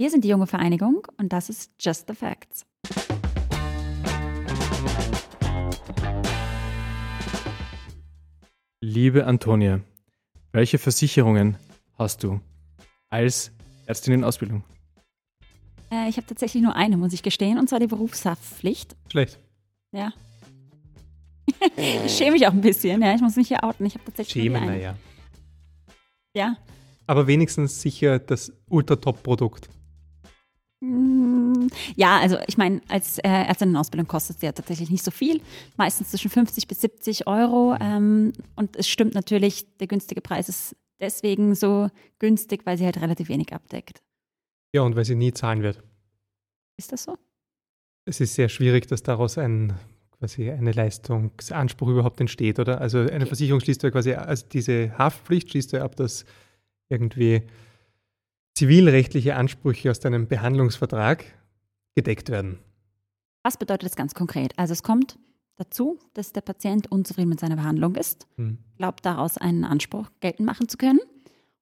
Wir sind die junge Vereinigung und das ist Just the Facts. Liebe Antonia, welche Versicherungen hast du als Ärztin in Ausbildung? Äh, ich habe tatsächlich nur eine, muss ich gestehen, und zwar die Berufshaftpflicht. Schlecht. Ja. ich schäme mich auch ein bisschen, ja. Ich muss mich hier outen. Ich habe tatsächlich Schämen, nur die eine. naja. Ja. Aber wenigstens sicher das Ultra-Top-Produkt. Mm, Ja, also ich meine, als äh, Ärztin in Ausbildung kostet es ja tatsächlich nicht so viel, meistens zwischen 50 bis 70 Euro. Ähm, und es stimmt natürlich, der günstige Preis ist deswegen so günstig, weil sie halt relativ wenig abdeckt. Ja, und weil sie nie zahlen wird. Ist das so? Es ist sehr schwierig, dass daraus ein quasi eine Leistungsanspruch überhaupt entsteht, oder? Also eine Okay. Versicherung schließt ja quasi, also diese Haftpflicht schließt ja ab, dass irgendwie zivilrechtliche Ansprüche aus deinem Behandlungsvertrag gedeckt werden. Was bedeutet das ganz konkret? Also es kommt dazu, dass der Patient unzufrieden mit seiner Behandlung ist, Hm. glaubt daraus einen Anspruch geltend machen zu können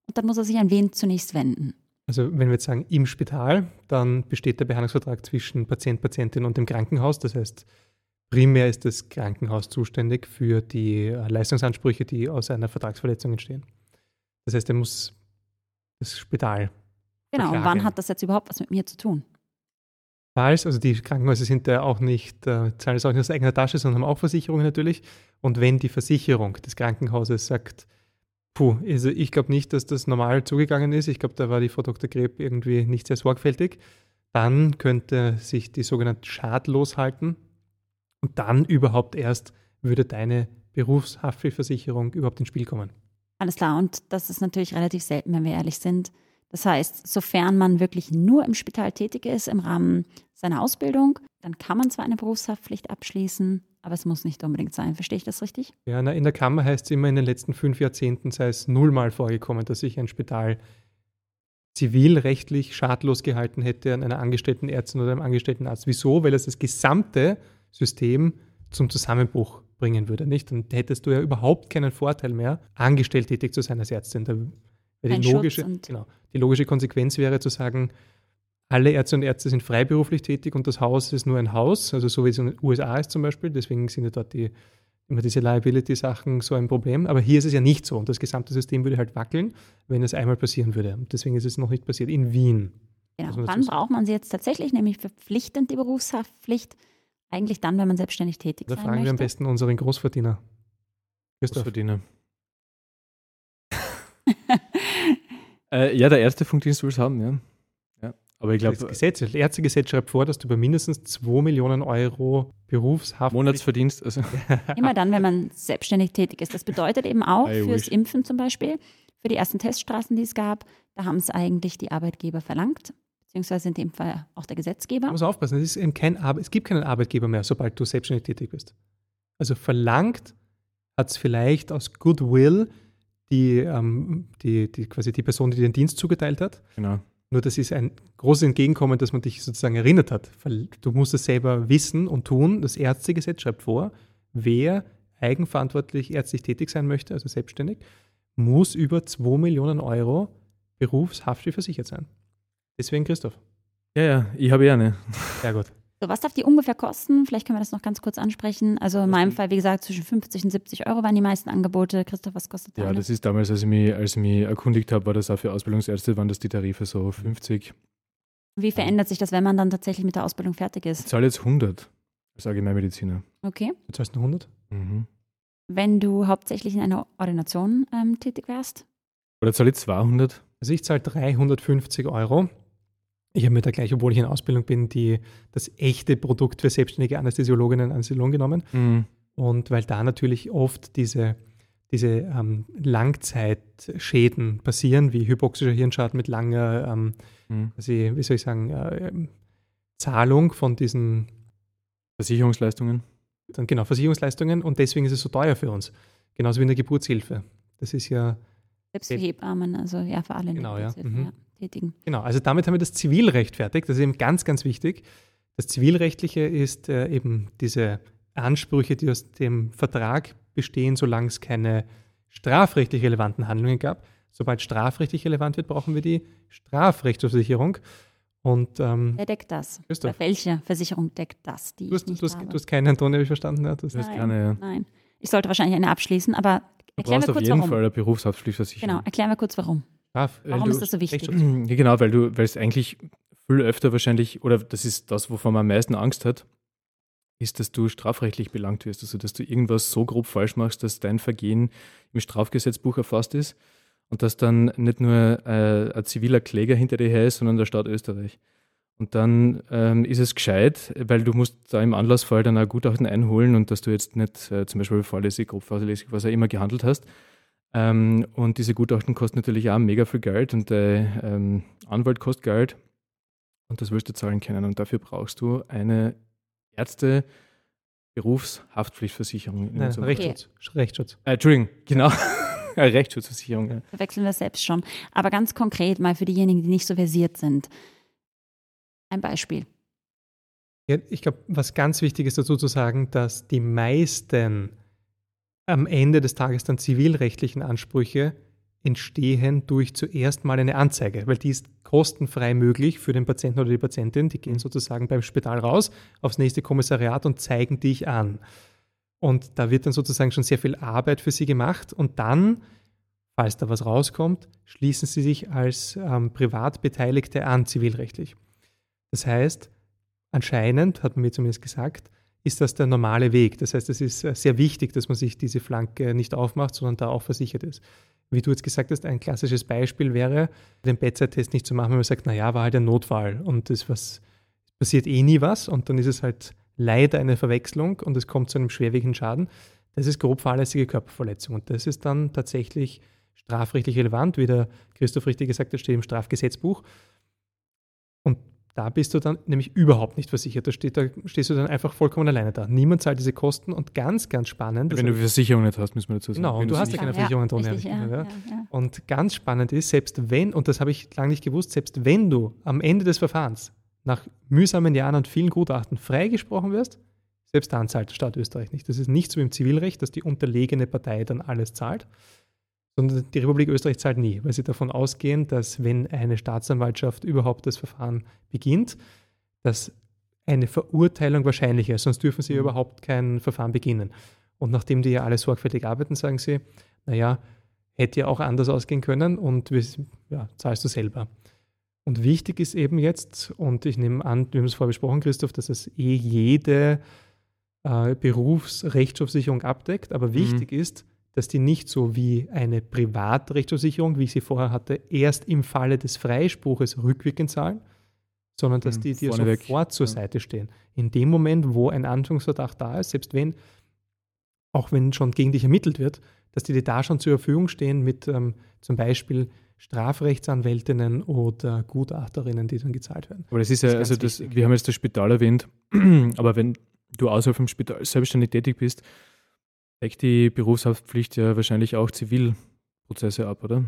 und dann muss er sich an wen zunächst wenden. Also wenn wir jetzt sagen im Spital, dann besteht der Behandlungsvertrag zwischen Patient, Patientin und dem Krankenhaus. Das heißt, primär ist das Krankenhaus zuständig für die äh, Leistungsansprüche, die aus einer Vertragsverletzung entstehen. Das heißt, er muss das Spital Genau, und wann hat das jetzt überhaupt was mit mir zu tun? Falls, also die Krankenhäuser sind ja auch nicht, äh, zahlen das auch nicht aus eigener Tasche, sondern haben auch Versicherungen natürlich. Und wenn die Versicherung des Krankenhauses sagt, puh, also ich glaube nicht, dass das normal zugegangen ist, ich glaube, da war die Frau Dr. Greb irgendwie nicht sehr sorgfältig, dann könnte sich die sogenannte schadlos halten und dann überhaupt erst würde deine Berufshaftpflichtversicherung überhaupt ins Spiel kommen. Alles klar, und das ist natürlich relativ selten, wenn wir ehrlich sind. Das heißt, sofern man wirklich nur im Spital tätig ist im Rahmen seiner Ausbildung, dann kann man zwar eine Berufshaftpflicht abschließen, aber es muss nicht unbedingt sein. Verstehe ich das richtig? Ja, na, in der Kammer heißt es immer, in den letzten fünf Jahrzehnten sei es nullmal vorgekommen, dass sich ein Spital zivilrechtlich schadlos gehalten hätte an einer angestellten Ärztin oder einem angestellten Arzt. Wieso? Weil es das gesamte System zum Zusammenbruch bringen würde, nicht? Dann hättest du ja überhaupt keinen Vorteil mehr, angestellt tätig zu sein als Ärztin. Da die logische, genau, die logische Konsequenz wäre zu sagen, alle Ärzte und Ärzte sind freiberuflich tätig und das Haus ist nur ein Haus, also so wie es in den USA ist zum Beispiel. Deswegen sind ja dort die, immer diese Liability-Sachen so ein Problem. Aber hier ist es ja nicht so und das gesamte System würde halt wackeln, wenn es einmal passieren würde. Und deswegen ist es noch nicht passiert. In Wien. Genau. Wann braucht man sie jetzt tatsächlich, nämlich verpflichtend die Berufshaftpflicht? Eigentlich dann, wenn man selbstständig tätig Da sein fragen wir am möchte. besten unseren Großverdiener. Christoph. Großverdiener. Äh, ja, der Ärztefunkdienst will es haben, ja. ja. Aber ich Das glaube, Gesetz, das Ärztegesetz schreibt vor, dass du bei mindestens 2 Millionen Euro Berufshaftpflicht Monatsverdienst, also Immer dann, wenn man selbstständig tätig ist. Das bedeutet eben auch I fürs wish. Impfen zum Beispiel, für die ersten Teststraßen, die es gab, da haben es eigentlich die Arbeitgeber verlangt, beziehungsweise in dem Fall auch der Gesetzgeber. Man muss aufpassen, es, ist eben kein Arbe es gibt keinen Arbeitgeber mehr, sobald du selbstständig tätig bist. Also verlangt hat es vielleicht aus Goodwill die, ähm, die, die, quasi die Person, die den Dienst zugeteilt hat. genau. Nur das ist ein großes Entgegenkommen, dass man dich sozusagen erinnert hat. Weil Du musst es selber wissen und tun. Das Ärztegesetz schreibt vor, wer eigenverantwortlich ärztlich tätig sein möchte, also selbstständig, muss über 2 Millionen Euro berufshaftlich versichert sein. Deswegen Christoph. Ja, ja, ich habe ja eine. Sehr gut. So, was darf die ungefähr kosten? Vielleicht können wir das noch ganz kurz ansprechen. Also in meinem Fall, wie gesagt, zwischen 50 und 70 Euro waren die meisten Angebote. Christoph, was kostet Ja, deine? das ist damals, als ich mich, als ich mich erkundigt habe, war das auch für Ausbildungsärzte, waren das die Tarife so 50. Wie verändert sich das, wenn man dann tatsächlich mit der Ausbildung fertig Ich ist? zahle jetzt 100 als Allgemeinmediziner. Okay. Du zahlst nur 100? Mhm. Wenn du hauptsächlich in einer Ordination ähm, tätig wärst? Oder zahle ich 200? Also ich zahle 350 Euro. Ich habe mir da gleich, obwohl ich in Ausbildung bin, die, das echte Produkt für selbstständige Anästhesiologinnen und Anästhesiologen genommen. Mhm. Und weil da natürlich oft diese, diese ähm, Langzeitschäden passieren, wie hypoxischer Hirnschaden mit langer, ähm, Mhm. quasi, wie soll ich sagen, äh, Zahlung von diesen Versicherungsleistungen. dann genau Versicherungsleistungen und deswegen ist es so teuer für uns. Genauso wie in der Geburtshilfe. Das ist ja, Selbst für. Hebammen, also ja, für alle Genau, ja. Mhm. ja, tätigen. genau, also damit haben wir das Zivilrecht fertig. Das ist eben ganz, ganz wichtig. Das Zivilrechtliche ist äh, eben diese Ansprüche, die aus dem Vertrag bestehen, solange es keine strafrechtlich relevanten Handlungen gab. Sobald strafrechtlich relevant wird, brauchen wir die Strafrechtsversicherung. Und ähm, Wer deckt das? Christoph. Oder welche Versicherung deckt das? Die du, hast, ich nicht du, hast, habe? du hast keine Antonia, habe ich verstanden. Ja, das Du hast Nein. keine, ja. Nein. Ich sollte wahrscheinlich eine abschließen, aber Du erklär brauchst mir auf kurz jeden warum. Fall eine Berufshaftpflichtversicherung. Genau, erklär mir kurz warum. Straf, Weil Warum du- ist das so wichtig? Genau, weil du, weil es eigentlich viel öfter wahrscheinlich, oder das ist das, wovon man am meisten Angst hat, ist, dass du strafrechtlich belangt wirst. Also, dass du irgendwas so grob falsch machst, dass dein Vergehen im Strafgesetzbuch erfasst ist und dass dann nicht nur äh, ein ziviler Kläger hinter dir her ist, sondern der Staat Österreich. Und dann ähm, ist es gescheit, weil du musst da im Anlassfall dann ein Gutachten einholen und dass du jetzt nicht äh, zum Beispiel fahrlässig, grob fahrlässig, was auch immer gehandelt hast. Ähm, und diese Gutachten kosten natürlich auch mega viel Geld und der ähm, Anwalt kostet Geld und das wirst du zahlen können. Und dafür brauchst du eine Ärzte Berufshaftpflichtversicherung. in Nein, Rechtsschutz. Rechtsschutz. Äh, Entschuldigung, genau. Rechtsschutzversicherung. Ja. Verwechseln wir selbst schon. Aber ganz konkret mal für diejenigen, die nicht so versiert sind. Ein Beispiel. Ja, ich glaube, was ganz wichtig ist dazu zu sagen, dass die meisten am Ende des Tages dann zivilrechtlichen Ansprüche entstehen durch zuerst mal eine Anzeige, weil die ist kostenfrei möglich für den Patienten oder die Patientin. Die gehen sozusagen beim Spital raus aufs nächste Kommissariat und zeigen dich an. Und da wird dann sozusagen schon sehr viel Arbeit für sie gemacht und dann, falls da was rauskommt, schließen sie sich als ähm, Privatbeteiligte an, zivilrechtlich. Das heißt, anscheinend, hat man mir zumindest gesagt, ist das der normale Weg. Das heißt, es ist äh, sehr wichtig, dass man sich diese Flanke nicht aufmacht, sondern da auch versichert ist. Wie du jetzt gesagt hast, ein klassisches Beispiel wäre, den Bedside-Test nicht zu machen, wenn man sagt, naja, war halt ein Notfall und was, passiert eh nie was und dann ist es halt leider eine Verwechslung und es kommt zu einem schwerwiegenden Schaden. Das ist grob fahrlässige Körperverletzung und das ist dann tatsächlich strafrechtlich relevant, wie der Christoph richtig gesagt hat, steht im Strafgesetzbuch. Und da bist du dann nämlich überhaupt nicht versichert. Da, steht, da stehst du dann einfach vollkommen alleine da. Niemand zahlt diese Kosten und ganz, ganz spannend. Wenn du die Versicherung nicht hast, müssen wir dazu sagen. Genau, Wenn du hast ja keine Versicherung, Antonia. richtig, richtig, ja, ja. ja, ja. Und ganz spannend ist, selbst wenn, und das habe ich lange nicht gewusst, selbst wenn du am Ende des Verfahrens nach mühsamen Jahren und vielen Gutachten freigesprochen wirst, selbst dann zahlt der Staat Österreich nicht. Das ist nicht so wie im Zivilrecht, dass die unterlegene Partei dann alles zahlt, sondern die Republik Österreich zahlt nie, weil sie davon ausgehen, dass wenn eine Staatsanwaltschaft überhaupt das Verfahren beginnt, dass eine Verurteilung wahrscheinlicher ist, sonst dürfen sie ja Mhm. überhaupt kein Verfahren beginnen. Und nachdem die ja alle sorgfältig arbeiten, sagen sie, naja, hätte ja auch anders ausgehen können und wir, ja, zahlst du selber. Und wichtig ist eben jetzt, und ich nehme an, wir haben es vorher besprochen, Christoph, dass es eh jede äh, Berufsrechtsversicherung abdeckt, aber wichtig ist, dass die nicht so wie eine Privatrechtsversicherung, wie ich sie vorher hatte, erst im Falle des Freispruches rückwirkend zahlen, sondern dass Mhm, die dir vorneweg, sofort zur ja. Seite stehen. In dem Moment, wo ein Anfangsverdacht da ist, selbst wenn, auch wenn schon gegen dich ermittelt wird, dass die dir da schon zur Verfügung stehen mit ähm, zum Beispiel Strafrechtsanwältinnen oder Gutachterinnen, die dann gezahlt werden. Aber das ist ja, Das ist also das, wir haben jetzt das Spital erwähnt, aber wenn du außerhalb vom Spital selbstständig tätig bist, deckt die Berufshaftpflicht ja wahrscheinlich auch Zivilprozesse ab, oder?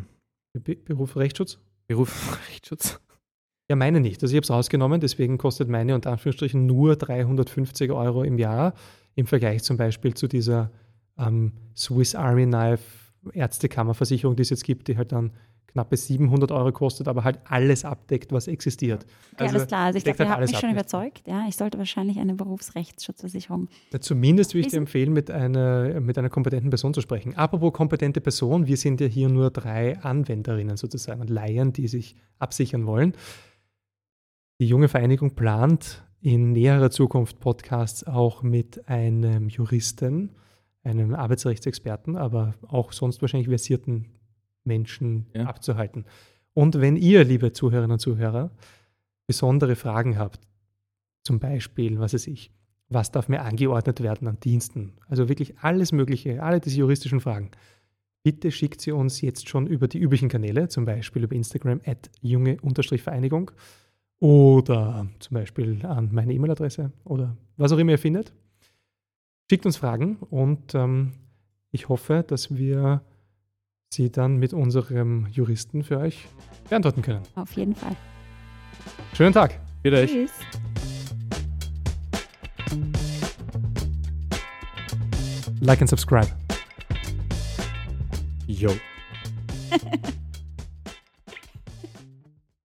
Be Beruf Rechtsschutz? Berufsrechtsschutz. Ja, meine nicht. Also ich habe es rausgenommen, deswegen kostet meine unter Anführungsstrichen nur 350 Euro im Jahr im Vergleich zum Beispiel zu dieser ähm, Swiss Army Knife Ärztekammerversicherung, die es jetzt gibt, die halt dann knappe 700 Euro kostet, aber halt alles abdeckt, was existiert. Okay, alles klar. Also ich glaube, ihr halt habt mich schon überzeugt. Ja, ich sollte wahrscheinlich eine Berufsrechtsschutzversicherung. Ja, Zumindest würde ich dir empfehlen, mit einer, mit einer kompetenten Person zu sprechen. Apropos kompetente Person, wir sind ja hier nur drei Anwenderinnen sozusagen und Laien, die sich absichern wollen. Die junge Vereinigung plant in näherer Zukunft Podcasts auch mit einem Juristen, einem Arbeitsrechtsexperten, aber auch sonst wahrscheinlich versierten Menschen Ja. abzuhalten. Und wenn ihr, liebe Zuhörerinnen und Zuhörer, besondere Fragen habt, zum Beispiel, was weiß ich, was darf mir angeordnet werden an Diensten, also wirklich alles Mögliche, alle diese juristischen Fragen, bitte schickt sie uns jetzt schon über die üblichen Kanäle, zum Beispiel über Instagram at junge-vereinigung oder zum Beispiel an meine E-Mail-Adresse oder was auch immer ihr findet. Schickt uns Fragen und ähm, ich hoffe, dass wir sie dann mit unserem Juristen für euch beantworten können. Auf jeden Fall. Schönen Tag! Euch. Tschüss. Like and subscribe. Yo.